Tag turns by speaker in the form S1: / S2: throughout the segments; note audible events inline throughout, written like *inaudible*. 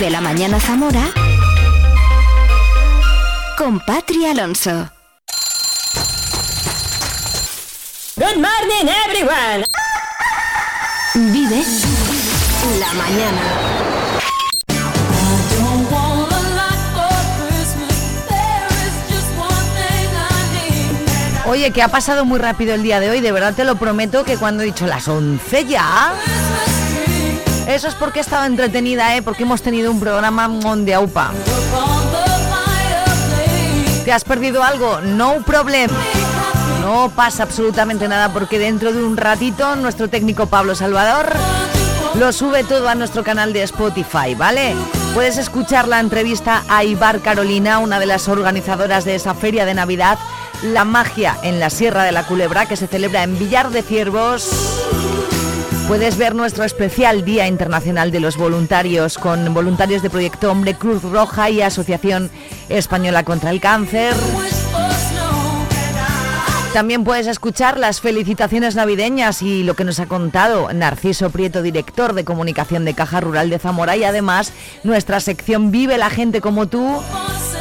S1: Vive la mañana Zamora con Patri Alonso.
S2: Good morning everyone.
S1: Vive la mañana.
S3: Oye, que ha pasado muy rápido el día de hoy, de verdad te lo prometo que cuando he dicho las 11 ya... Eso es porque he estado entretenida, ¿eh? porque hemos tenido un programa de aupa. ¿Te has perdido algo? No problem. No pasa absolutamente nada porque dentro de un ratito nuestro técnico Pablo Salvador lo sube todo a nuestro canal de Spotify, ¿vale? Puedes escuchar la entrevista a Ibar Carolina, una de las organizadoras de esa feria de Navidad la magia en la Sierra de la Culebra que se celebra en Villar de Ciervos. Puedes ver nuestro especial Día Internacional de los Voluntarios con voluntarios de Proyecto Hombre Cruz Roja y Asociación Española contra el Cáncer. También puedes escuchar las felicitaciones navideñas y lo que nos ha contado Narciso Prieto, director de comunicación de Caja Rural de Zamora y además nuestra sección Vive la gente como tú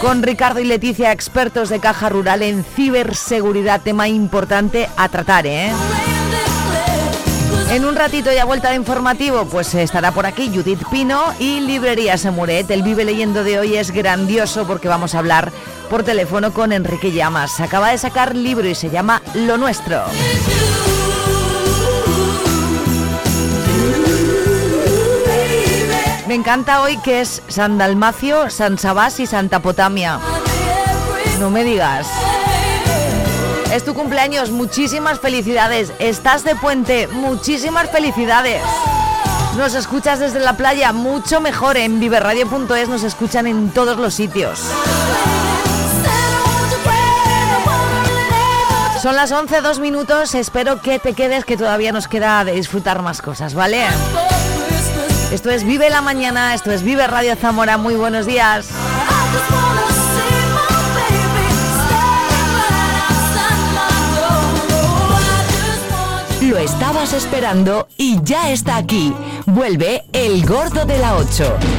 S3: con Ricardo y Leticia, expertos de Caja Rural en ciberseguridad, tema importante a tratar, ¿eh? En un ratito ya vuelta de informativo, pues estará por aquí Judith Pino y Librería Semuret. El Vive Leyendo de hoy es grandioso porque vamos a hablar por teléfono con Enrique Llamas. Acaba de sacar libro y se llama Lo Nuestro. Me encanta hoy que es San Dalmacio, San Sabás y Santa Potamia. No me digas. Es tu cumpleaños, muchísimas felicidades. Estás de puente, muchísimas felicidades. Nos escuchas desde la playa, mucho mejor. En viverradio.es nos escuchan en todos los sitios. Son las 11, dos minutos. Espero que te quedes, que todavía nos queda de disfrutar más cosas, ¿vale? Esto es Vive la Mañana, esto es Vive Radio Zamora. Muy buenos días.
S1: Lo estabas esperando y ya está aquí. Vuelve el Gordo de la 8.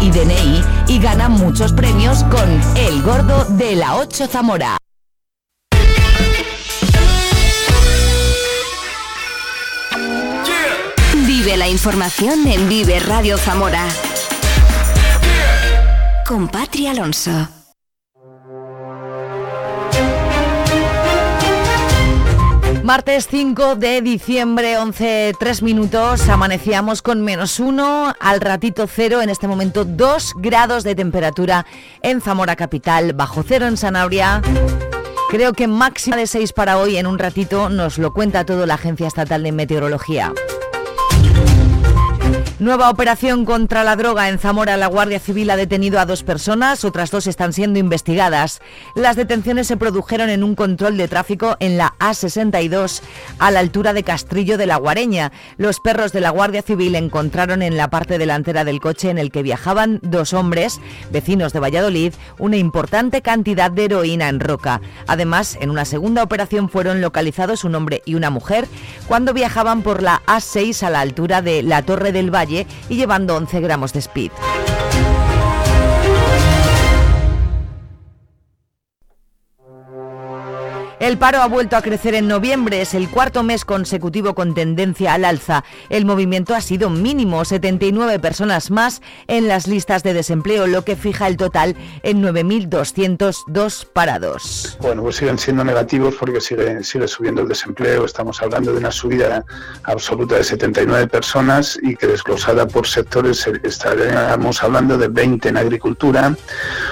S1: y DNI y gana muchos premios con El Gordo de la 8 Zamora. Vive la información en Vive Radio Zamora. Con Patri Alonso.
S3: Martes 5 de diciembre, 11, 3 minutos, amanecíamos con menos 1, al ratito cero, en este momento 2 grados de temperatura en Zamora Capital, bajo cero en Sanabria. Creo que máxima de 6 para hoy, en un ratito nos lo cuenta todo la Agencia Estatal de Meteorología. Nueva operación contra la droga en Zamora. La Guardia Civil ha detenido a dos personas, otras dos están siendo investigadas. Las detenciones se produjeron en un control de tráfico en la A62, a la altura de Castrillo de la Guareña. Los perros de la Guardia Civil encontraron en la parte delantera del coche en el que viajaban dos hombres, vecinos de Valladolid, una importante cantidad de heroína en roca. Además, en una segunda operación fueron localizados un hombre y una mujer cuando viajaban por la A6 a la altura de la Torre del Valle y llevando 11 gramos de speed. El paro ha vuelto a crecer en noviembre, es el cuarto mes consecutivo con tendencia al alza. El movimiento ha sido mínimo, 79 personas más en las listas de desempleo, lo que fija el total en 9.202 parados.
S4: Bueno, pues siguen siendo negativos porque sigue, sigue subiendo el desempleo. Estamos hablando de una subida absoluta de 79 personas y que desglosada por sectores estaríamos hablando de 20 en agricultura,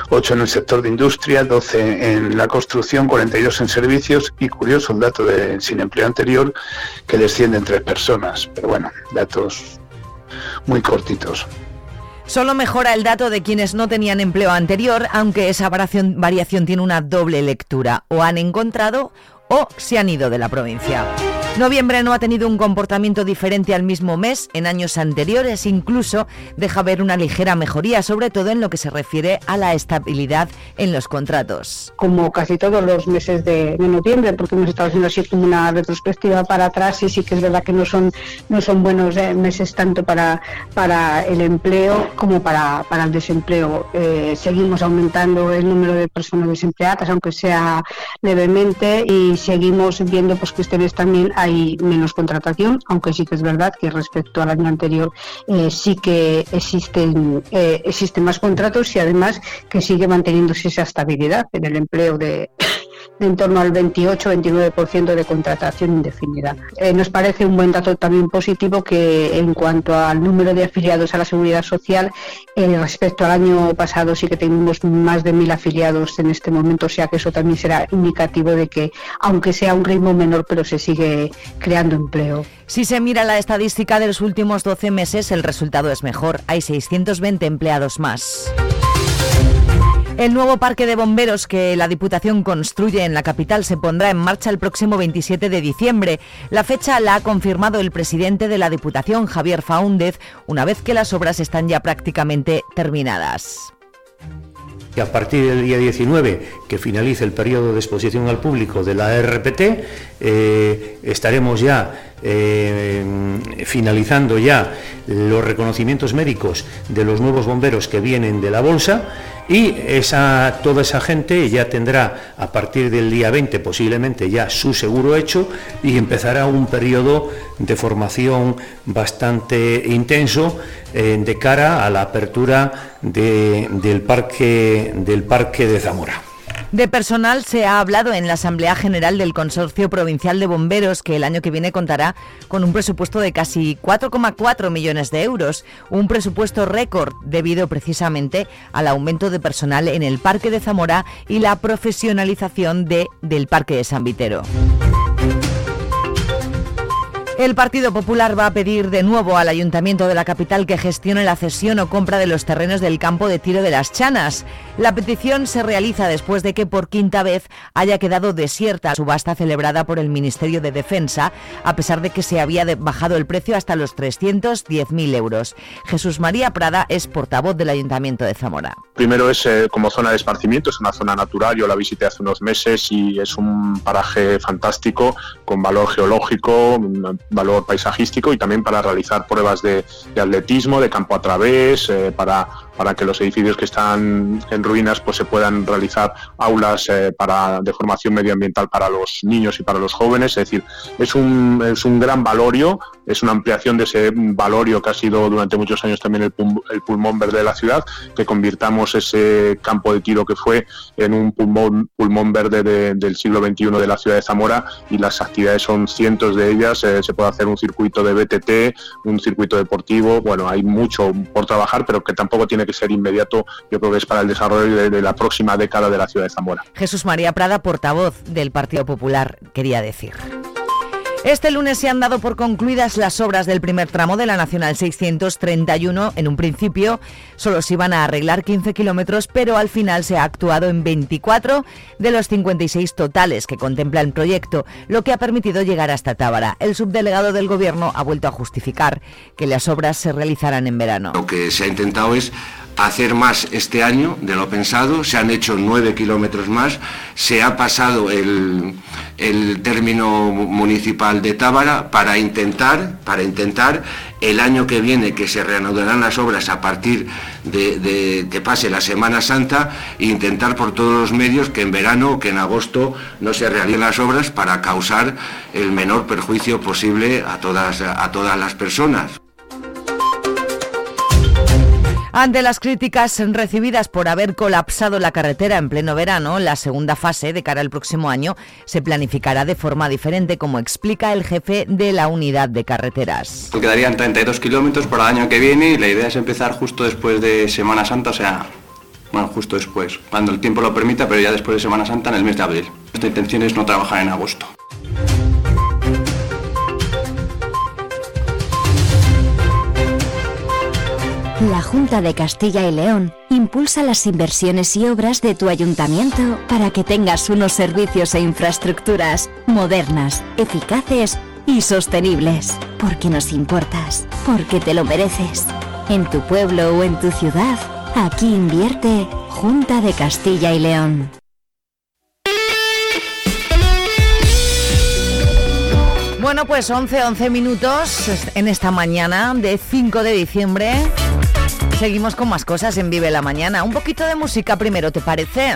S4: 8 en el sector de industria, 12 en la construcción, 42 en servicios y curioso el dato de sin empleo anterior que descienden tres personas, pero bueno, datos muy cortitos.
S3: Solo mejora el dato de quienes no tenían empleo anterior, aunque esa variación, tiene una doble lectura. O han encontrado o se han ido de la provincia. Noviembre no ha tenido un comportamiento diferente al mismo mes en años anteriores, incluso deja ver una ligera mejoría, sobre todo en lo que se refiere a la estabilidad en los contratos.
S5: Como casi todos los meses de, noviembre, porque hemos estado haciendo así como una retrospectiva para atrás y sí que es verdad que no son, no son buenos eh, meses tanto para, para el empleo como para, para el desempleo. Eh, seguimos aumentando el número de personas desempleadas, aunque sea levemente, y seguimos viendo pues que mes también hay menos contratación, aunque sí que es verdad que respecto al año anterior eh, sí que existen, eh, existen más contratos y además que sigue manteniéndose esa estabilidad en el empleo de, de en torno al 28-29% de contratación indefinida. Eh, nos parece un buen dato también positivo que en cuanto al número de afiliados a la seguridad social, eh, respecto al año pasado sí que tenemos más de mil afiliados en este momento, o sea que eso también será indicativo de que, aunque sea un ritmo menor, pero se sigue creando empleo.
S3: Si se mira la estadística de los últimos 12 meses, el resultado es mejor. Hay 620 empleados más. El nuevo parque de bomberos que la Diputación construye en la capital se pondrá en marcha el próximo 27 de diciembre. La fecha la ha confirmado el presidente de la Diputación, Javier Faúndez, una vez que las obras están ya prácticamente terminadas
S6: a partir del día 19, que finalice el periodo de exposición al público de la RPT, eh, estaremos ya eh, finalizando ya los reconocimientos médicos de los nuevos bomberos que vienen de la bolsa y esa, toda esa gente ya tendrá a partir del día 20 posiblemente ya su seguro hecho y empezará un periodo de formación bastante intenso eh, de cara a la apertura del, parque, del parque de Zamora.
S3: De personal se ha hablado en la Asamblea General del Consorcio Provincial de Bomberos, que el año que viene contará con un presupuesto de casi 4,4 millones de euros, un presupuesto récord debido precisamente al aumento de personal en el Parque de Zamora y la profesionalización de, del Parque de San Vitero. El Partido Popular va a pedir de nuevo al Ayuntamiento de la capital que gestione la cesión o compra de los terrenos del campo de tiro de las Chanas. La petición se realiza después de que por quinta vez haya quedado desierta la subasta celebrada por el Ministerio de Defensa, a pesar de que se había bajado el precio hasta los 310.000 euros. Jesús María Prada es portavoz del Ayuntamiento de Zamora.
S7: Primero es eh, como zona de esparcimiento, es una zona natural, yo la visité hace unos meses y es un paraje fantástico con valor geológico, valor paisajístico y también para realizar pruebas de, atletismo, de campo a través, eh, para para que los edificios que están en ruinas pues se puedan realizar aulas eh, para, de formación medioambiental para los niños y para los jóvenes. Es decir, es un, es un gran valorio, es una ampliación de ese valorio que ha sido durante muchos años también el, pulmón verde de la ciudad, que convirtamos ese campo de tiro que fue en un pulmón, pulmón verde del siglo XXI de la ciudad de Zamora y las actividades son cientos de ellas. Eh, se puede hacer un circuito de BTT, un circuito deportivo, bueno, hay mucho por trabajar, pero que tampoco tiene que ser inmediato, yo creo que es para el desarrollo de, la próxima década de la ciudad de Zamora.
S3: Jesús María Prada, portavoz del Partido Popular, quería decir. Este lunes se han dado por concluidas las obras del primer tramo de la Nacional 631. En un principio solo se iban a arreglar 15 kilómetros, pero al final se ha actuado en 24 de los 56 totales que contempla el proyecto, lo que ha permitido llegar hasta Tábara. El subdelegado del Gobierno ha vuelto a justificar que las obras se realizarán en verano.
S8: Lo que se ha intentado es hacer más este año de lo pensado, se han hecho nueve kilómetros más, se ha pasado el, término municipal de Tábara para intentar, para intentar el año que viene que se reanudarán las obras a partir de, que pase la Semana Santa intentar por todos los medios que en verano o que en agosto no se realicen las obras para causar el menor perjuicio posible a todas, a todas las personas.
S3: Ante las críticas recibidas por haber colapsado la carretera en pleno verano, la segunda fase de cara al próximo año se planificará de forma diferente, como explica el jefe de la unidad de carreteras.
S9: Quedarían 32 kilómetros para el año que viene y la idea es empezar justo después de Semana Santa, o sea, bueno, justo después, cuando el tiempo lo permita, pero ya después de Semana Santa en el mes de abril. Nuestra intención es no trabajar en agosto.
S1: La Junta de Castilla y León impulsa las inversiones y obras de tu ayuntamiento para que tengas unos servicios e infraestructuras modernas, eficaces y sostenibles. Porque nos importas, porque te lo mereces. En tu pueblo o en tu ciudad, aquí invierte Junta de Castilla y León.
S10: Bueno, pues 11, 11 minutos en esta mañana de 5 de diciembre. Seguimos con más cosas en Vive la Mañana. Un poquito de música primero, ¿te parece?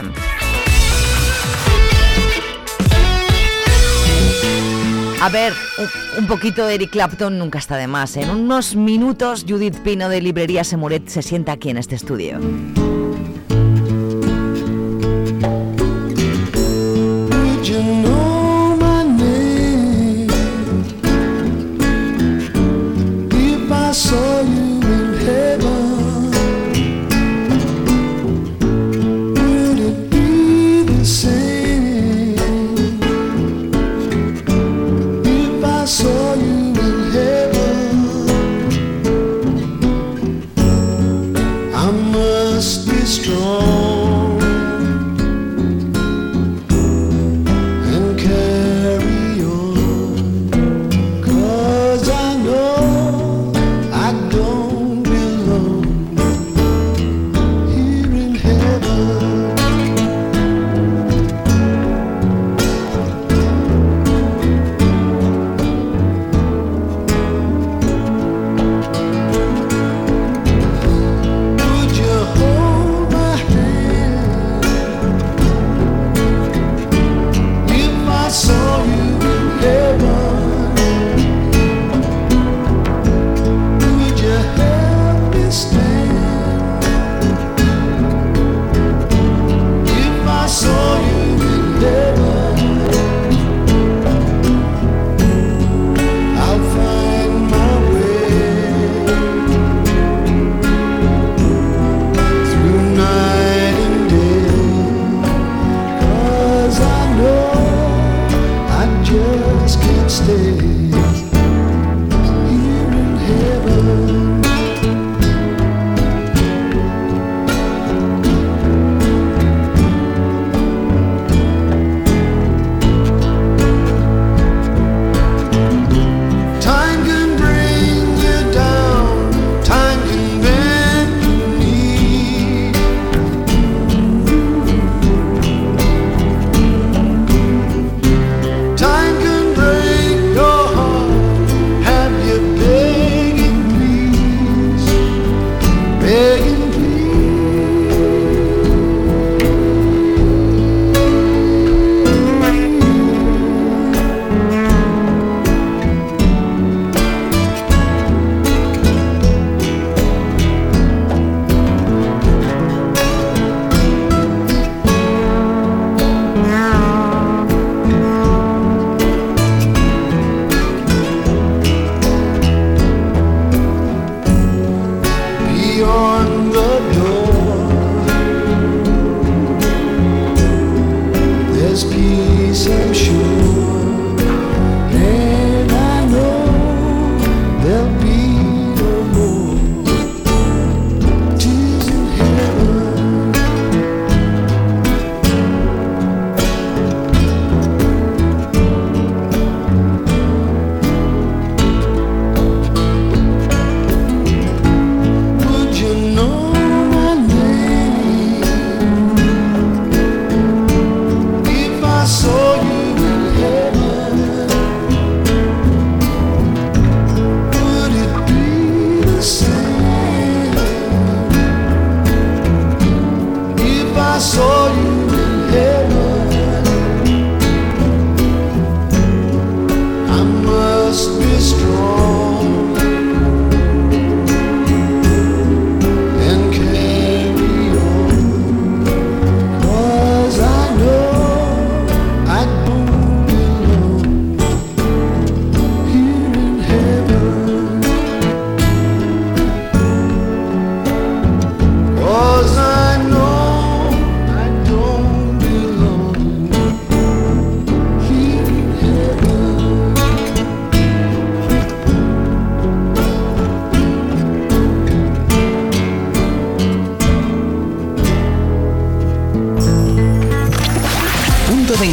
S10: A ver, un, poquito de Eric Clapton nunca está de más. En unos minutos, Judith Pino de Librería Semuret se sienta aquí en este estudio.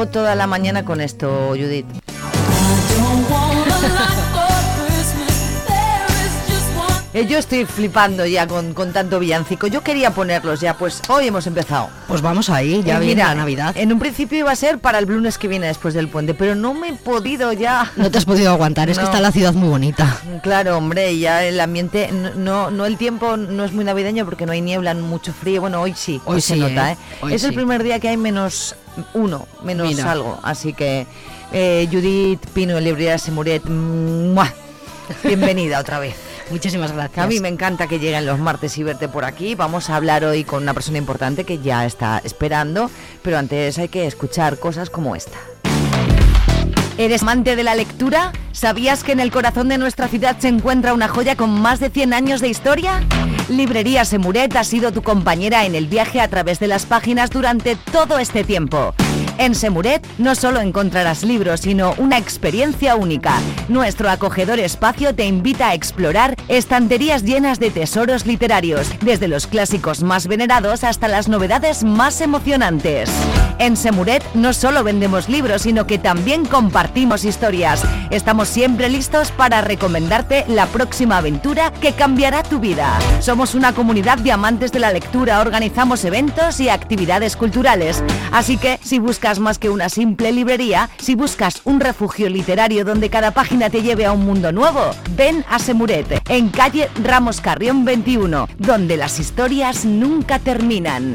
S3: llevo toda la mañana con esto, Judith. Eh, yo estoy flipando ya con, tanto villancico. Yo quería ponerlos ya, pues hoy hemos empezado.
S11: Pues vamos ahí, ya eh, viene la Navidad.
S3: En un principio iba a ser para el lunes que viene después del puente, pero no me he podido ya.
S11: No te has podido aguantar, es que está la ciudad muy bonita.
S3: Claro, hombre, ya el ambiente, no, no el tiempo no es muy navideño porque no hay niebla, mucho frío. Bueno, hoy sí, hoy, se nota, ¿eh? es el primer día que hay menos uno, menos algo, así que Eh, Judith Pino, en Librería Semuret, ¡mua! bienvenida otra vez. *laughs*
S11: Muchísimas gracias.
S3: A mí me encanta que lleguen los martes y verte por aquí. Vamos a hablar hoy con una persona importante que ya está esperando, pero antes hay que escuchar cosas como esta. ¿Eres amante de la lectura? ¿Sabías que en el corazón de nuestra ciudad se encuentra una joya con más de 100 años de historia? Librería Semuret ha sido tu compañera en el viaje a través de las páginas durante todo este tiempo. En Semuret no solo encontrarás libros, sino una experiencia única. Nuestro acogedor espacio te invita a explorar estanterías llenas de tesoros literarios, desde los clásicos más venerados hasta las novedades más emocionantes. En Semuret no solo vendemos libros, sino que también compartimos historias. Estamos siempre listos para recomendarte la próxima aventura que cambiará tu vida. Somos una comunidad de amantes de la lectura, organizamos eventos y actividades culturales. Así que si buscas más que una simple librería, si buscas un refugio literario donde cada página te lleve a un mundo nuevo, ven a Semuret, en calle Ramos Carrión 21, donde las historias nunca terminan.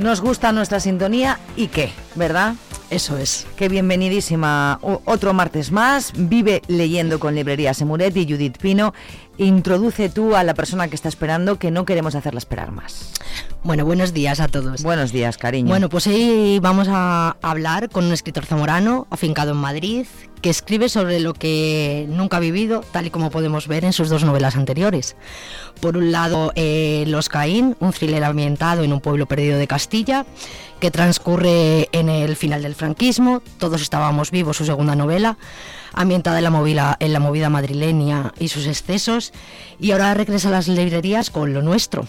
S3: Nos gusta nuestra sintonía y qué, ¿verdad?
S11: Eso es.
S3: Qué bienvenidísima. O- otro martes más. Vive leyendo con Librería Semuret y Judith Pino. Introduce tú a la persona que está esperando, que no queremos hacerla esperar más.
S11: Bueno, buenos días a todos.
S3: Buenos días, cariño.
S11: Bueno, pues hoy vamos a hablar con un escritor zamorano afincado en Madrid que escribe sobre lo que nunca ha vivido, tal y como podemos ver en sus dos novelas anteriores. Por un lado, eh, Los Caín, un thriller ambientado en un pueblo perdido de Castilla, que transcurre en el final del franquismo. Todos estábamos vivos, su segunda novela, ambientada en la movida, en la movida madrileña y sus excesos. Y ahora regresa a las librerías con lo nuestro,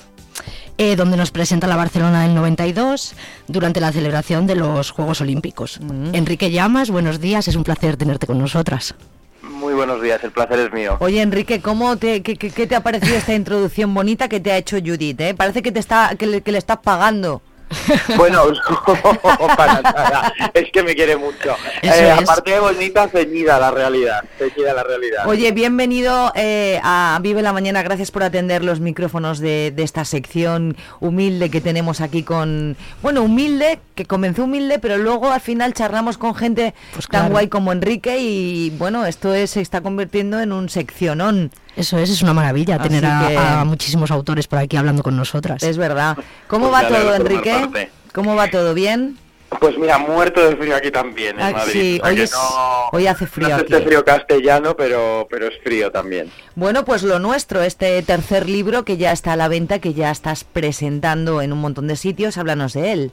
S11: eh, donde nos presenta la Barcelona del 92 durante la celebración de los Juegos Olímpicos. Enrique Llamas, buenos días, es un placer tenerte con nosotras.
S12: Muy buenos días, el placer es mío.
S3: Oye, Enrique, ¿cómo te, qué, qué- qué te ha parecido esta introducción bonita que te ha hecho Judith? eh? Parece que te está que le, que le estás pagando. *laughs*
S12: Bueno, *laughs* no, para nada. Es que me quiere mucho. Eh. Aparte de bonita, ceñida la realidad. Ceñida la realidad.
S3: Oye, bienvenido eh, a Vive la Mañana. Gracias por atender los micrófonos de, de esta sección humilde que tenemos aquí con... Bueno, humilde, que comenzó humilde, pero luego al final charlamos con gente tan
S11: Pues claro.
S3: guay como Enrique y bueno, esto es, se está convirtiendo en un seccionón.
S11: Eso es, es una maravilla
S3: Así
S11: tener a,
S3: que-
S11: a muchísimos autores por aquí hablando con nosotras.
S3: Es verdad. ¿Cómo
S12: Pues
S3: va todo, Enrique? ¿Cómo va todo? ¿Bien?
S12: Pues mira, muerto de frío aquí también, en
S3: Ah,
S12: Madrid.
S3: sí,
S12: O sea
S3: hoy, es-
S12: no-
S3: hoy hace frío
S12: no
S3: aquí.
S12: este frío castellano, pero, pero es frío también.
S3: Bueno, pues lo nuestro, este tercer libro que ya está a la venta, que ya estás presentando en un montón de sitios, háblanos de él.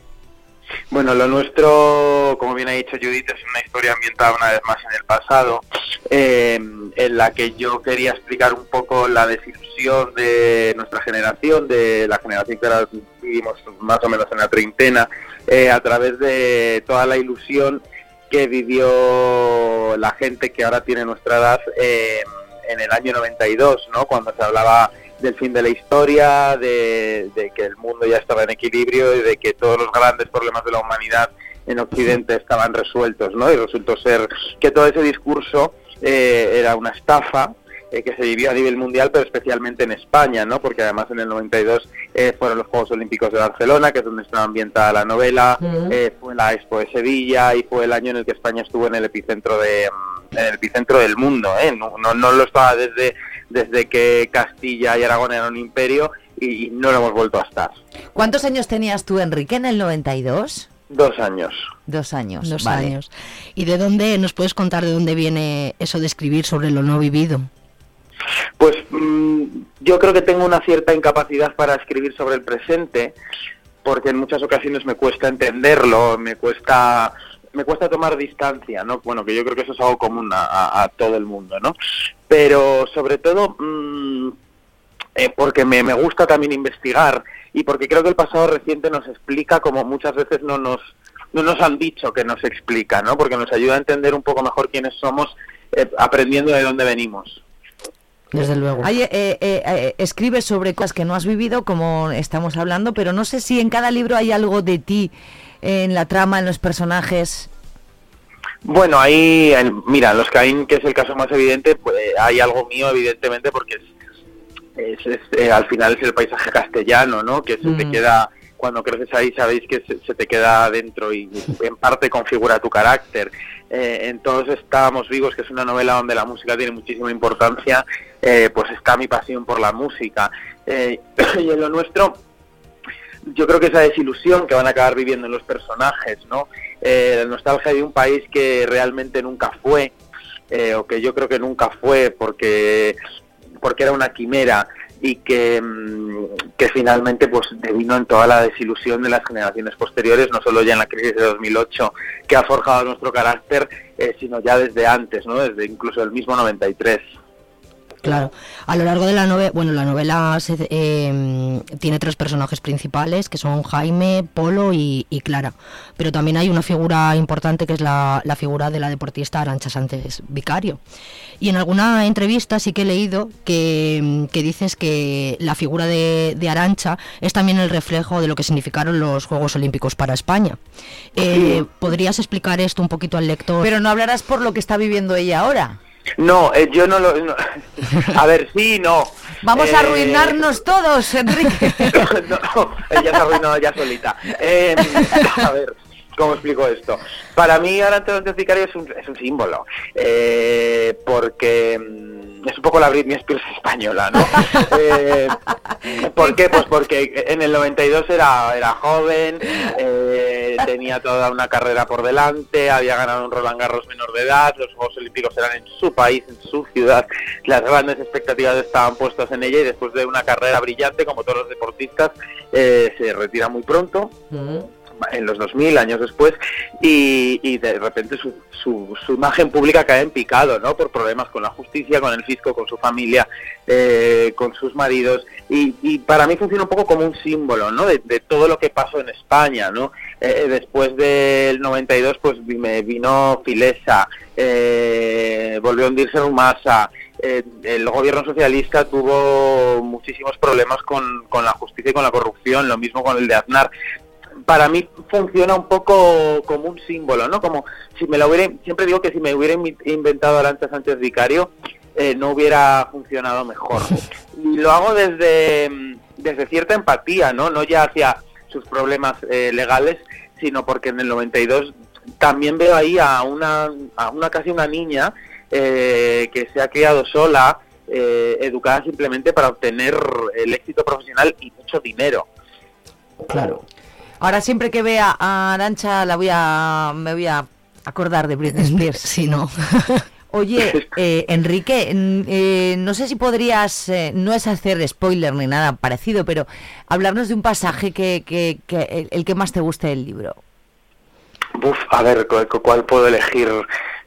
S12: Bueno, lo nuestro, como bien ha dicho Judith, es una historia ambientada una vez más en el pasado, eh, en la que yo quería explicar un poco la desilusión de nuestra generación, de la generación que ahora vivimos más o menos en la treintena, eh, a través de toda la ilusión que vivió la gente que ahora tiene nuestra edad eh, en el año 92, ¿no? Cuando se hablaba del fin de la historia, de, de que el mundo ya estaba en equilibrio y de que todos los grandes problemas de la humanidad en Occidente estaban resueltos, ¿no? Y resultó ser que todo ese discurso eh, era una estafa eh, que se vivió a nivel mundial, pero especialmente en España, ¿no? Porque además en el 92 eh, fueron los Juegos Olímpicos de Barcelona, que es donde estaba ambientada la novela, eh, fue la Expo de Sevilla y fue el año en el que España estuvo en el epicentro de mm, en el epicentro del mundo, ¿eh? No, no, no lo estaba desde desde que Castilla y Aragón eran un imperio y, y no lo hemos vuelto a estar.
S3: ¿Cuántos años tenías tú, Enrique, en el 92?
S12: Dos años.
S3: Dos años.
S11: Dos
S3: vale.
S11: años. ¿Y de dónde nos puedes contar de dónde viene eso de escribir sobre lo no vivido?
S12: Pues mm, yo creo que tengo una cierta incapacidad para escribir sobre el presente, porque en muchas ocasiones me cuesta entenderlo, me cuesta me cuesta tomar distancia, ¿no? Bueno, que yo creo que eso es algo común a, a- a todo el mundo, ¿no? Pero sobre todo mm, eh, porque me, me gusta también investigar y porque creo que el pasado reciente nos explica como muchas veces no nos no nos han dicho que nos explica, ¿no? Porque nos ayuda a entender un poco mejor quiénes somos, eh, aprendiendo de dónde venimos.
S11: Desde luego.
S3: Hay, eh, eh, eh, escribes sobre cosas que no has vivido, como estamos hablando, pero no sé si en cada libro hay algo de ti en la trama, en los personajes.
S12: Bueno, ahí, mira, en los Caín, que es el caso más evidente, pues eh, hay algo mío, evidentemente, porque es, es- es, eh, al final es el paisaje castellano, ¿no? Que se te
S13: Mm.
S12: queda, cuando creces ahí, sabéis que se, se te queda dentro y en parte configura tu carácter. Eh, en Todos estábamos vivos, que es una novela donde la música tiene muchísima importancia, eh, pues está mi pasión por la música. *clears throat* Y en lo nuestro, yo creo que esa desilusión que van a acabar viviendo los personajes, ¿no? Eh, la nostalgia de un país que realmente nunca fue, eh, o que yo creo que nunca fue porque, porque era una quimera y que, mm, que finalmente pues devino en toda la desilusión de las generaciones posteriores, no solo ya en la crisis de 2008 que ha forjado nuestro carácter, eh, sino ya desde antes, ¿no? desde incluso el mismo 93.
S11: Claro, a lo largo de la novela, bueno, la novela se- eh, tiene tres personajes principales que son Jaime, Polo y, y Clara, pero también hay una figura importante que es la, la figura de la deportista Arancha Sánchez Vicario. Y en alguna entrevista sí que he leído que, que dices que la figura de, de Arancha es también el reflejo de lo que significaron los Juegos Olímpicos para España. Eh, ¿Podrías explicar esto un poquito al lector?
S3: Pero no hablarás por lo que está viviendo ella ahora.
S12: No, eh, yo no lo... no. A ver, sí, no.
S3: Vamos a
S12: Eh,
S3: arruinarnos *laughs* todos, Enrique.
S12: no, ella se ha arruinado ya solita. Eh, *laughs* a ver, ¿cómo explico esto? Para mí Arancha Sánchez Vicario es un, es un símbolo, eh, porque mm, es un poco la Britney Spears española, ¿no? *laughs* Eh, ¿Por qué? Pues porque en el 92 era, era joven, eh, tenía toda una carrera por delante, había ganado un Roland Garros menor de edad, los Juegos Olímpicos eran en su país, en su ciudad, las grandes expectativas estaban puestas en ella y después de una carrera brillante, como todos los deportistas, eh, se retira muy pronto en los 2000, años después, y, y de repente su, su, su imagen pública cae en picado, ¿no? Por problemas con la justicia, con el fisco, con su familia, eh, con sus maridos, y, para mí funciona un poco como un símbolo, ¿no? De, todo lo que pasó en España, ¿no? Eh, después del 92, pues me vino Filesa, eh, volvió a hundirse Rumasa, eh, el gobierno socialista tuvo muchísimos problemas con, con la justicia y con la corrupción, lo mismo con el de Aznar para mí funciona un poco como un símbolo, ¿no? Como si me lo hubiera, siempre digo que si me hubiera inventado Arancha Sánchez Vicario, eh, no hubiera funcionado mejor. *laughs* Y lo hago desde, desde cierta empatía, ¿no? No ya hacia sus problemas eh, legales, sino porque en el 92 también veo ahí a una, a una casi una niña eh, que se ha criado sola, eh, educada simplemente para obtener el éxito profesional y mucho dinero.
S3: Claro. Ahora siempre que vea a Arancha la voy a me voy a acordar de Britney *laughs* Spears.
S11: Sí, no. *laughs*
S3: Oye, eh, Enrique, eh, no sé si podrías, eh, no es hacer spoiler ni nada parecido, pero hablarnos de un pasaje que, que, que el, el que más te guste del libro.
S12: Uf, a ver, ¿cu- cu- ¿cuál puedo elegir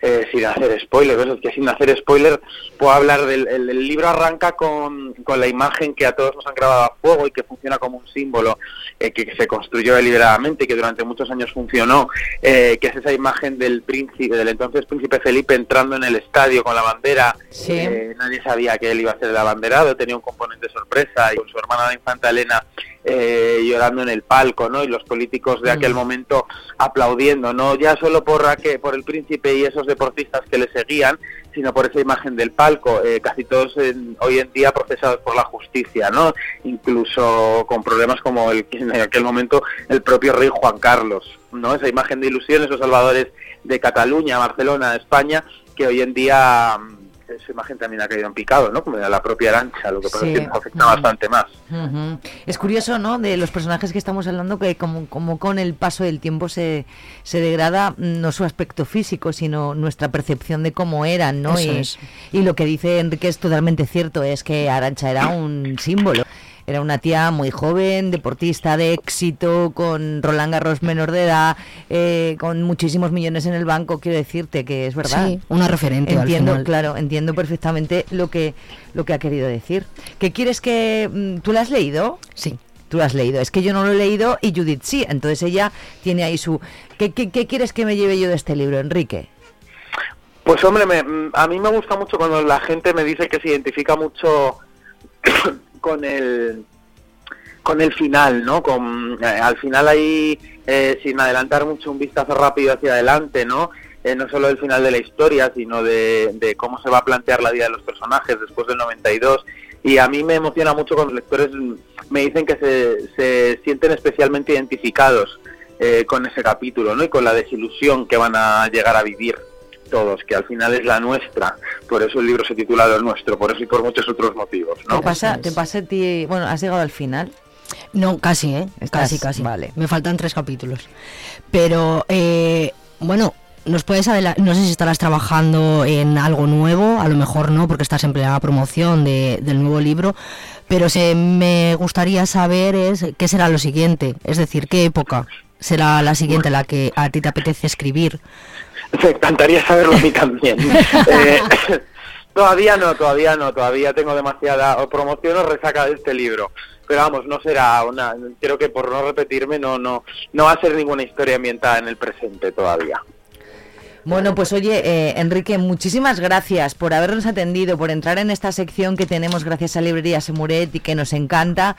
S12: eh, sin hacer spoiler? ¿Ves? Es que sin hacer spoiler puedo hablar del el, el libro arranca con, con la imagen que a todos nos han grabado a fuego y que funciona como un símbolo eh, que, que se construyó deliberadamente y que durante muchos años funcionó, eh, que es esa imagen del príncipe, del entonces príncipe Felipe entrando en el estadio con la bandera.
S3: Sí.
S12: Eh, nadie sabía que él iba a ser el abanderado, tenía un componente sorpresa y con su hermana la infanta Elena eh, llorando en el palco, ¿no? Y los políticos de aquel momento aplaudiendo, no ya solo por Raque- por el príncipe y esos deportistas que le seguían, sino por esa imagen del palco, eh, casi todos en- hoy en día procesados por la justicia, ¿no? Incluso con problemas como el que en aquel momento el propio rey Juan Carlos, ¿no? Esa imagen de ilusión, esos salvadores de Cataluña, Barcelona, España, que hoy en día esa imagen también ha caído en picado, ¿no? Como de la propia Arancha, lo que pasa es
S3: Sí.
S12: que nos afecta bastante más.
S3: Ujú. Es curioso, ¿no? De los personajes que estamos hablando, que como, como con el paso del tiempo se, se degrada no su aspecto físico, sino nuestra percepción de cómo eran, ¿no?
S11: Eso
S3: y,
S11: es.
S3: y lo que dice Enrique es totalmente cierto, es que Arancha era un símbolo. Era una tía muy joven, deportista de éxito, con Roland Garros menor de edad, eh, con muchísimos millones en el banco. Quiero decirte que es verdad.
S11: Sí, una referente.
S3: Entiendo,
S11: al final.
S3: claro, entiendo perfectamente lo que lo que ha querido decir. ¿Qué quieres que mm, tú la has leído?
S11: Sí.
S3: Tú lo has leído. Es que yo no lo he leído y Judith sí. Entonces ella tiene ahí su. ¿Qué, qué, qué quieres que me lleve yo de este libro, Enrique?
S12: Pues hombre, me- mm, a mí me gusta mucho cuando la gente me dice que se identifica mucho con el con el final, ¿no? Con eh, al final ahí eh, sin adelantar mucho un vistazo rápido hacia adelante, ¿no? Eh, no solo el final de la historia, sino de, de cómo se va a plantear la vida de los personajes después del 92. Y a mí me emociona mucho cuando los lectores me dicen que se, se sienten especialmente identificados eh, con ese capítulo, ¿no? Y con la desilusión que van a llegar a vivir todos, que al final es la nuestra. Por eso el libro se titula Lo Nuestro, por eso y por muchos otros motivos, ¿no?
S3: ¿Te pasa, ¿Te pasa a ti? Bueno, has llegado al final.
S11: No, casi, ¿eh?
S3: Estás-
S11: casi, casi.
S3: vale.
S11: Me faltan tres capítulos. Pero, eh, bueno, nos puedes adelantar, no sé si estarás trabajando en algo nuevo, a lo mejor no, porque estás en plena promoción de- del nuevo libro, pero se, me gustaría saber es qué será lo siguiente, es decir, qué época será la siguiente la que a ti te apetece escribir.
S12: Me encantaría saberlo a mí también. *laughs* Eh, *laughs* todavía no, todavía no, todavía tengo demasiada o promoción o resaca de este libro. Pero vamos, no será una, creo que por no repetirme no, no, no va a ser ninguna historia ambientada en el presente todavía.
S3: Bueno, pues oye, eh, Enrique, muchísimas gracias por habernos atendido, por entrar en esta sección que tenemos gracias a Librería Semuret y que nos encanta.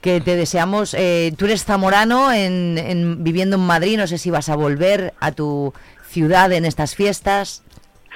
S3: Que te deseamos. eh, tú eres zamorano, en, en- viviendo en Madrid. No sé si vas a volver a tu ciudad en estas fiestas.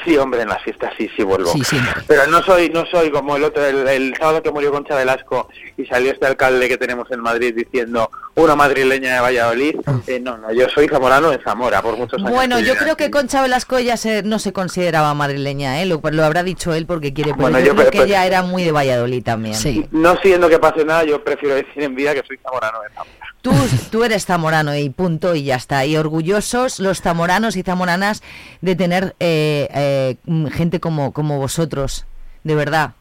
S12: Sí, hombre, en las fiestas sí, sí vuelvo.
S3: Sí, siempre.
S12: Pero no soy, no soy como el otro, el, el sábado que murió Concha Velasco y salió este alcalde que tenemos en Madrid diciendo una madrileña de Valladolid. Eh, no, no, yo soy zamorano de Zamora por muchos años.
S3: Bueno, yo creo que Concha Velasco ya se, no se consideraba madrileña, ¿eh? lo, lo habrá dicho él porque quiere, pero
S12: Bueno,
S3: yo,
S12: yo
S3: creo
S12: pe-
S3: que
S12: pe-
S3: ella era muy de Valladolid también.
S12: No siendo que pase nada, yo prefiero decir en vida que soy zamorano de Zamora.
S3: Tú, tú eres zamorano y punto y ya está. Y orgullosos los zamoranos y zamoranas de tener eh, eh, gente como, como vosotros, de verdad.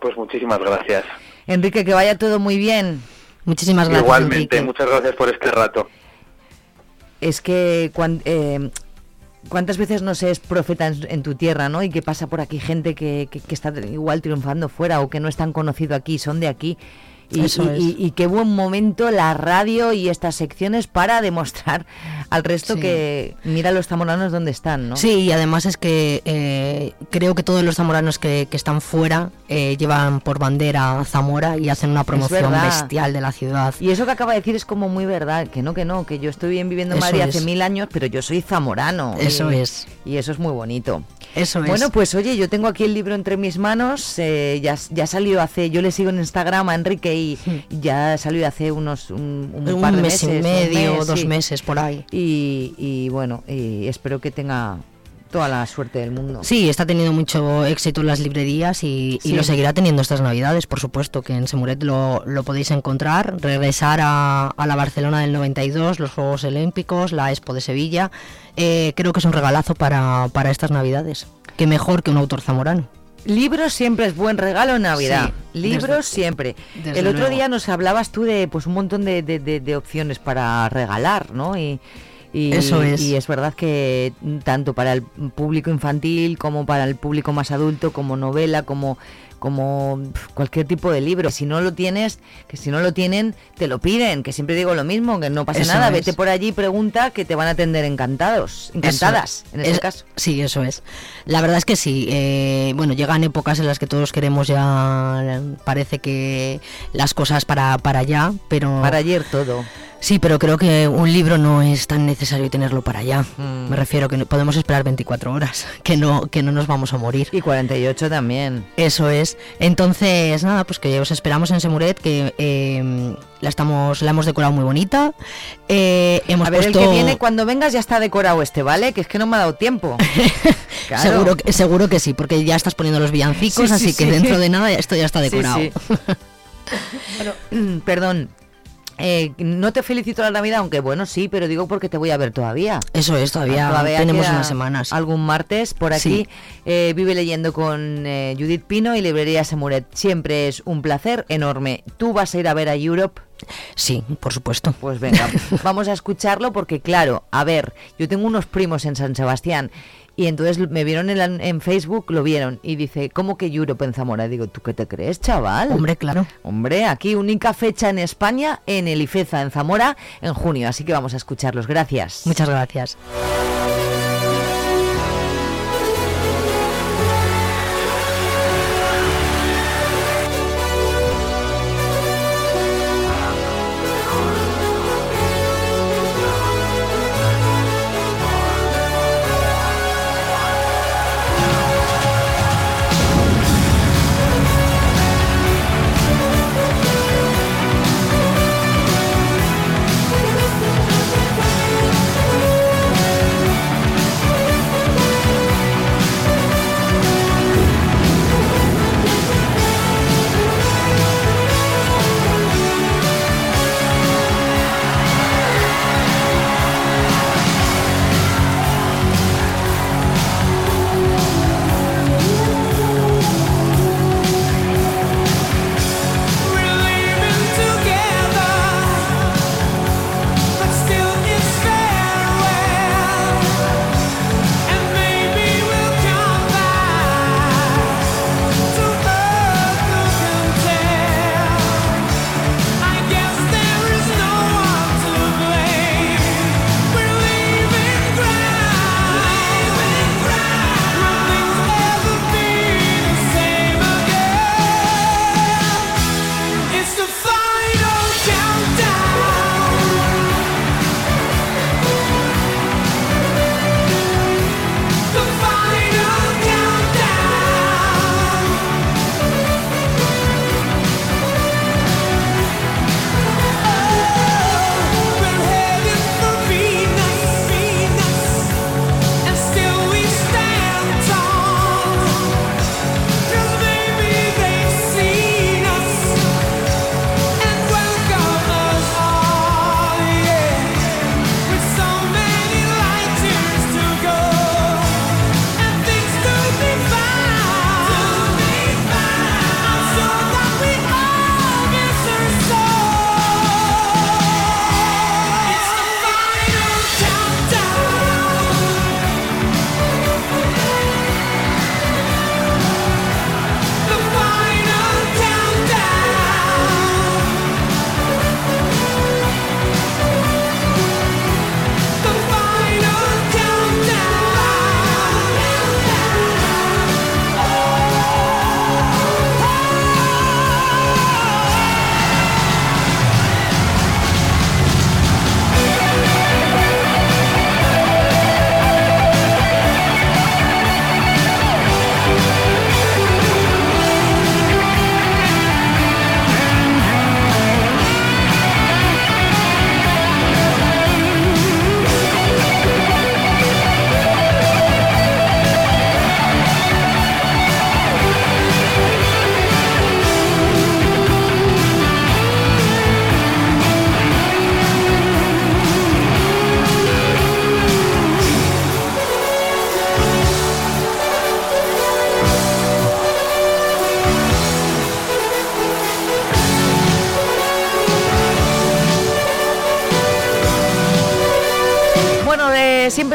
S12: Pues muchísimas gracias.
S3: Enrique, que vaya todo muy bien.
S11: Muchísimas
S12: Igualmente, muchas gracias por este rato.
S3: Es que eh, cuántas veces no se es profeta en, en tu tierra, ¿no? Y que pasa por aquí gente que, que- que está igual triunfando fuera o que no es tan conocido aquí, son de aquí. Y,
S11: Eso
S3: y-
S11: es.
S3: y- y qué buen momento la radio y estas secciones para demostrar al resto
S11: Sí.
S3: que mira los zamoranos donde están, ¿no?
S11: Sí, y además es que eh, creo que todos los zamoranos que, que están fuera eh, llevan por bandera Zamora y hacen una promoción bestial de la ciudad.
S3: Y eso que acaba de decir es como muy verdad, que no, que no, que yo estoy bien viviendo en Madrid hace mil años, pero yo soy zamorano.
S11: Eso es.
S3: Y eso es muy bonito.
S11: Eso es.
S3: Bueno, pues oye, yo tengo aquí el libro entre mis manos, eh, ya, ya salió hace, yo le sigo en Instagram a Enrique y ya salió hace unos un, un
S11: Un
S3: par de
S11: mes y
S3: meses, un
S11: medio,
S3: mes,
S11: dos
S3: sí.
S11: meses por ahí.
S3: Y, y bueno, y espero que tenga toda la suerte del mundo.
S11: Sí, está teniendo mucho éxito en las librerías y, lo seguirá teniendo estas navidades, por supuesto, que en Semuret lo, lo podéis encontrar, regresar a, a la Barcelona del 92, los Juegos Olímpicos, la Expo de Sevilla. Eh, creo que es un regalazo para, para estas navidades. Qué mejor que un autor zamorano.
S3: Libros siempre es buen regalo en Navidad.
S11: Sí,
S3: Libros
S11: desde-
S3: siempre.
S11: desde
S3: el otro
S11: luego.
S3: día nos hablabas tú de pues un montón de, de- de- de opciones para regalar, ¿no? Y, y-
S11: Eso es.
S3: Y es verdad que tanto para el público infantil como para el público más adulto, como novela, como como cualquier tipo de libro. Si no lo tienes, que si no lo tienen, te lo piden. Que siempre digo lo mismo, que no pasa
S11: Eso
S3: nada.
S11: es.
S3: Vete por allí y pregunta que te van a atender encantados, encantadas,
S11: Eso-
S3: en este
S11: es-
S3: caso.
S11: Sí, eso es. La verdad es que sí. eh, bueno, llegan épocas en las que todos queremos ya. Parece que las cosas para, para allá, pero.
S3: Para ayer todo.
S11: Sí, pero creo que un libro no es tan necesario tenerlo para allá.
S3: Mm.
S11: Me refiero que no- podemos esperar 24 horas, *laughs* que no, que no nos vamos a morir.
S3: Y 48 también.
S11: Eso es. Entonces, nada, pues que os esperamos en Semuret, que eh, la estamos, la hemos decorado muy bonita. Eh, hemos
S3: A ver,
S11: puesto...
S3: el que viene, cuando vengas ya está decorado este, ¿vale? Que es que no me ha dado tiempo. *laughs* Claro.
S11: Seguro, que- seguro que sí, porque ya estás poniendo los villancicos,
S3: Sí, sí,
S11: así que dentro de nada esto ya está decorado.
S3: sí. *laughs* Bueno, *clears throat* perdón. Eh, no te felicito la Navidad, aunque bueno, sí, pero digo porque te voy a ver todavía.
S14: Eso es, todavía, tenemos
S3: queda
S14: unas semanas.
S3: Algún martes por aquí.
S14: Sí.
S3: Eh, vive leyendo con eh, Judith Pino y Librería Semuret. Siempre es un placer enorme. ¿Tú vas a ir a ver a Europe?
S14: Sí, por supuesto.
S3: Pues venga, *laughs* vamos a escucharlo porque claro, a ver, yo tengo unos primos en San Sebastián y entonces me vieron en, Facebook, lo vieron y dice, ¿cómo que Europe en Zamora? Digo, ¿tú qué te crees, chaval?
S14: Hombre, claro.
S3: Hombre, aquí única fecha en España, en el IFEZA, en Zamora, en junio. Así que vamos a escucharlos. Gracias.
S14: Muchas gracias.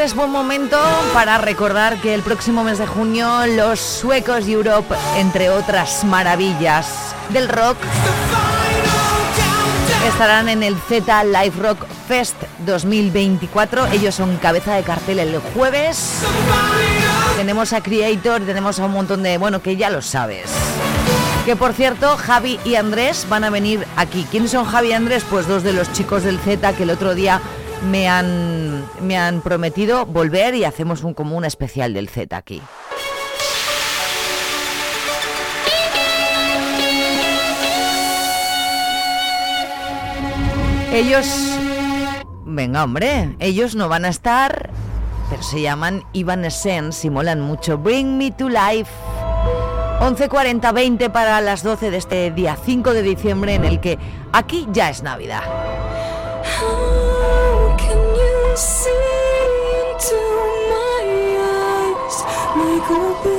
S3: Es buen momento para recordar que el próximo mes de junio los suecos Europe, entre otras maravillas del rock, estarán en el Z Live Rock Fest 2024. Ellos son cabeza de cartel el jueves. Tenemos a Creator, tenemos a un montón de, bueno, que ya lo sabes. Que por cierto, Javi y Andrés van a venir aquí. ¿Quiénes son Javi y Andrés? Pues dos de los chicos del Z que el otro día me han, me han prometido volver y hacemos un como un especial del Z aquí. Ellos, venga hombre, ellos no van a estar, pero se llaman Evanescence y molan mucho. Bring Me to Life. 11.40, 20 para las 12 de este día 5 de diciembre en el que aquí ya es Navidad.
S13: See into my eyes like open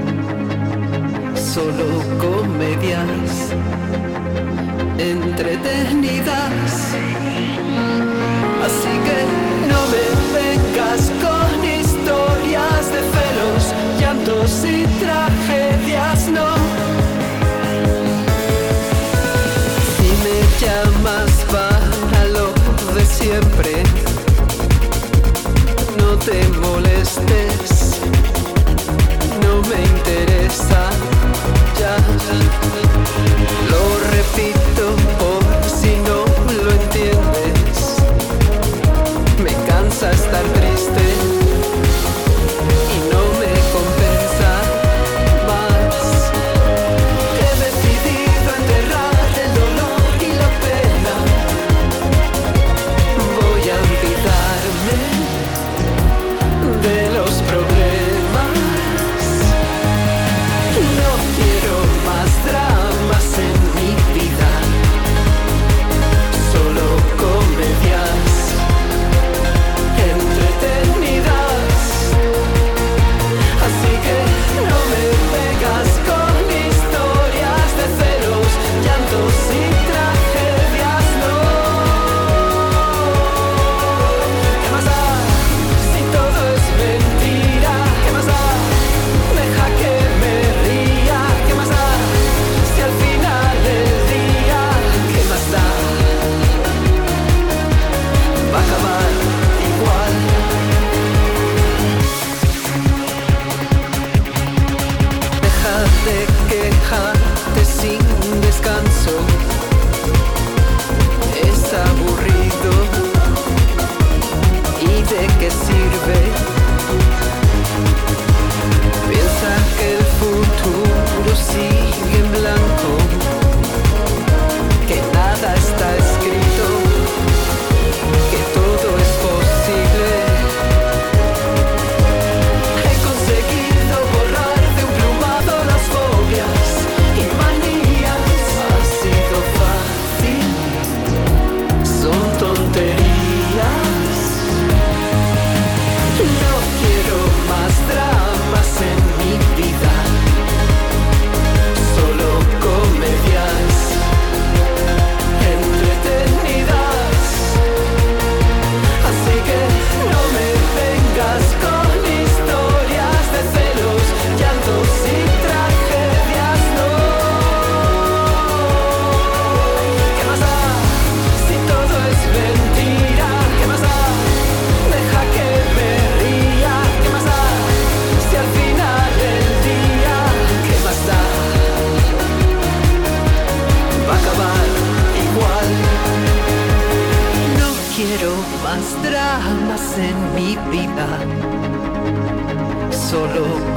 S13: solo comedias entretenidas. Así que no me vengas con historias de celos, llantos y tragedias, no. Si me llamas para lo de siempre, no te molestes, no me interesa ya.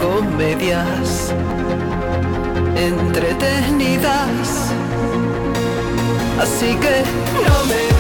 S15: Comedias entretenidas. Así que no me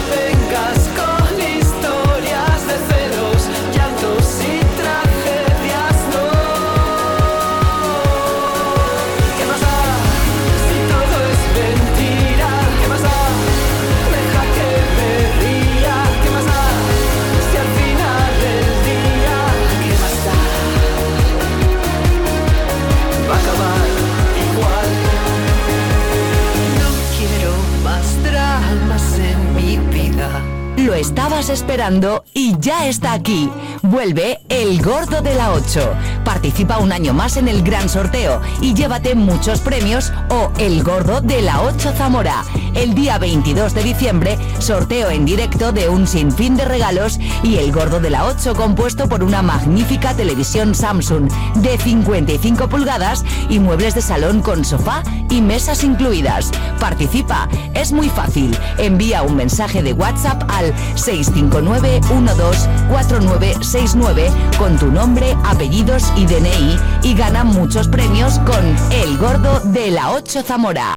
S3: estabas esperando y ya está aquí. Vuelve El Gordo de la 8. Participa un año más en el gran sorteo y llévate muchos premios o El Gordo de la 8 Zamora. El día 22 de diciembre, sorteo en directo de un sinfín de regalos y El Gordo de la 8 compuesto por una magnífica televisión Samsung de 55 pulgadas y muebles de salón con sofá y mesas incluidas. Participa, es muy fácil. Envía un mensaje de WhatsApp al 659-124969 con tu nombre, apellidos y DNI y gana muchos premios con El Gordo de la 8 Zamora.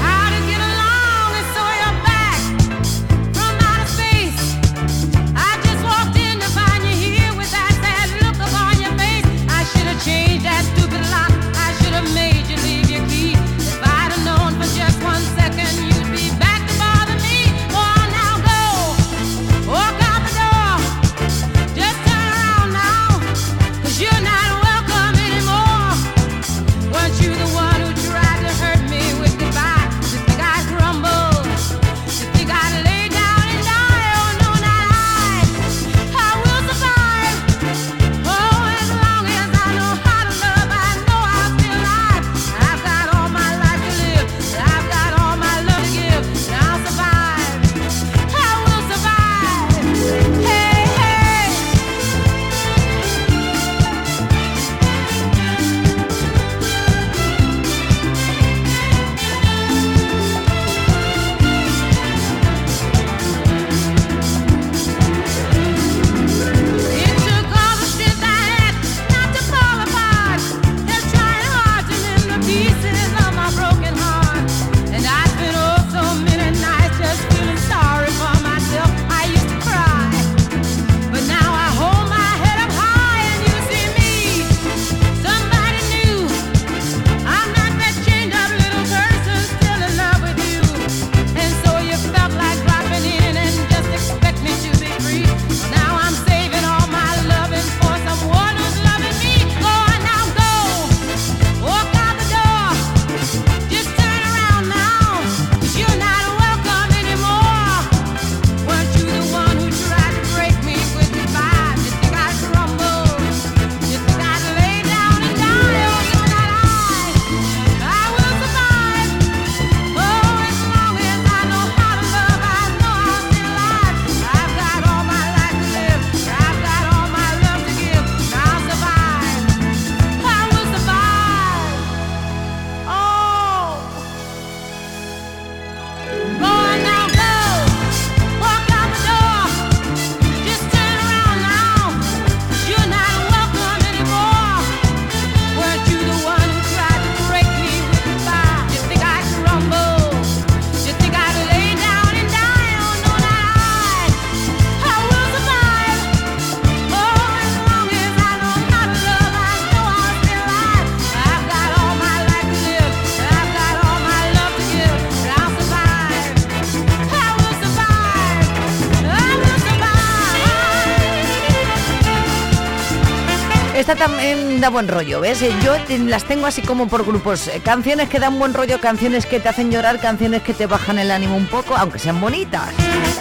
S16: da buen rollo, ¿ves? Eh, yo las tengo así como por grupos. Eh, canciones que dan buen rollo, canciones que te hacen llorar, canciones que te bajan el ánimo un poco, aunque sean bonitas.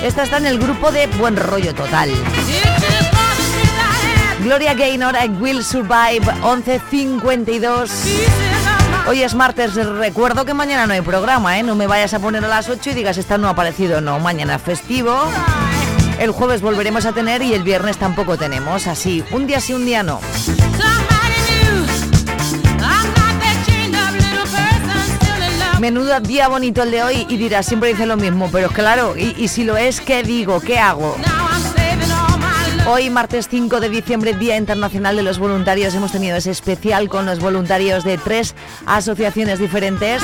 S16: Esta está en el grupo de buen rollo total. Gloria Gaynor, I Will Survive, 11.52.
S3: Hoy es martes, recuerdo que mañana no hay programa, ¿eh? No me vayas a poner a las 8 y digas, esta no ha aparecido, no, mañana es festivo. El jueves volveremos a tener y el viernes tampoco tenemos, así, un día sí, un día no. Menudo día bonito el de hoy y dirás, siempre dice lo mismo, pero claro, y, si lo es, ¿qué digo? ¿Qué hago? Hoy, martes 5 de diciembre, Día Internacional de los Voluntarios, hemos tenido ese especial con los voluntarios de tres asociaciones diferentes,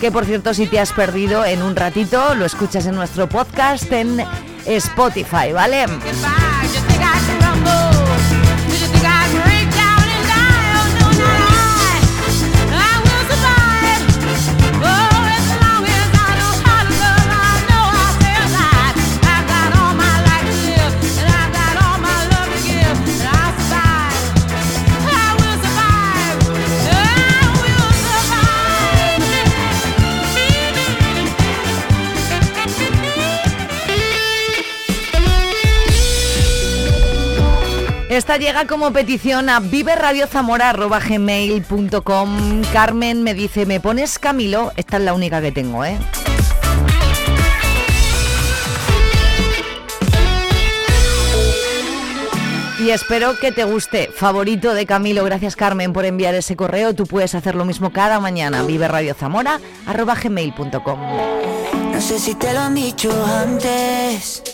S3: que por cierto, si te has perdido en un ratito, lo escuchas en nuestro podcast en Spotify, ¿vale? Esta llega como petición a viveradiozamora.gmail.com. Carmen me dice, ¿me pones Camilo? Esta es la única que tengo, ¿eh? Y espero que te guste. Favorito de Camilo, gracias Carmen por enviar ese correo. Tú puedes hacer lo mismo cada mañana. viveradiozamora.gmail.com
S17: No sé si te lo han dicho antes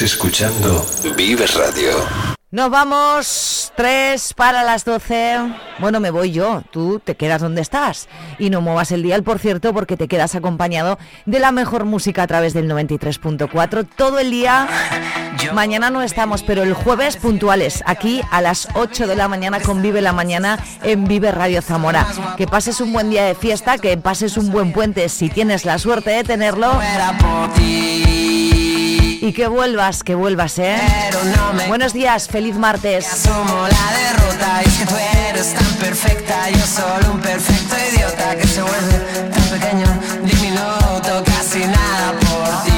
S18: Escuchando Vives Radio.
S3: Nos vamos, 3 para las 12. Bueno, me voy yo, tú te quedas donde estás. Y no muevas el dial, por cierto, porque te quedas acompañado de la mejor música a través del 93.4 todo el día. Mañana no estamos, pero el jueves puntuales, aquí a las 8 de la mañana con Vive la Mañana en Vive Radio Zamora. Que pases un buen día de fiesta, que pases un buen puente si tienes la suerte de tenerlo. Y que vuelvas, que vuelvas, ¿eh? Pero No me... Buenos días, feliz martes.
S19: Asumo la derrota y que tú eres tan perfecta. Yo solo un perfecto idiota que se vuelve tan pequeño, diminuto, casi nada por ti.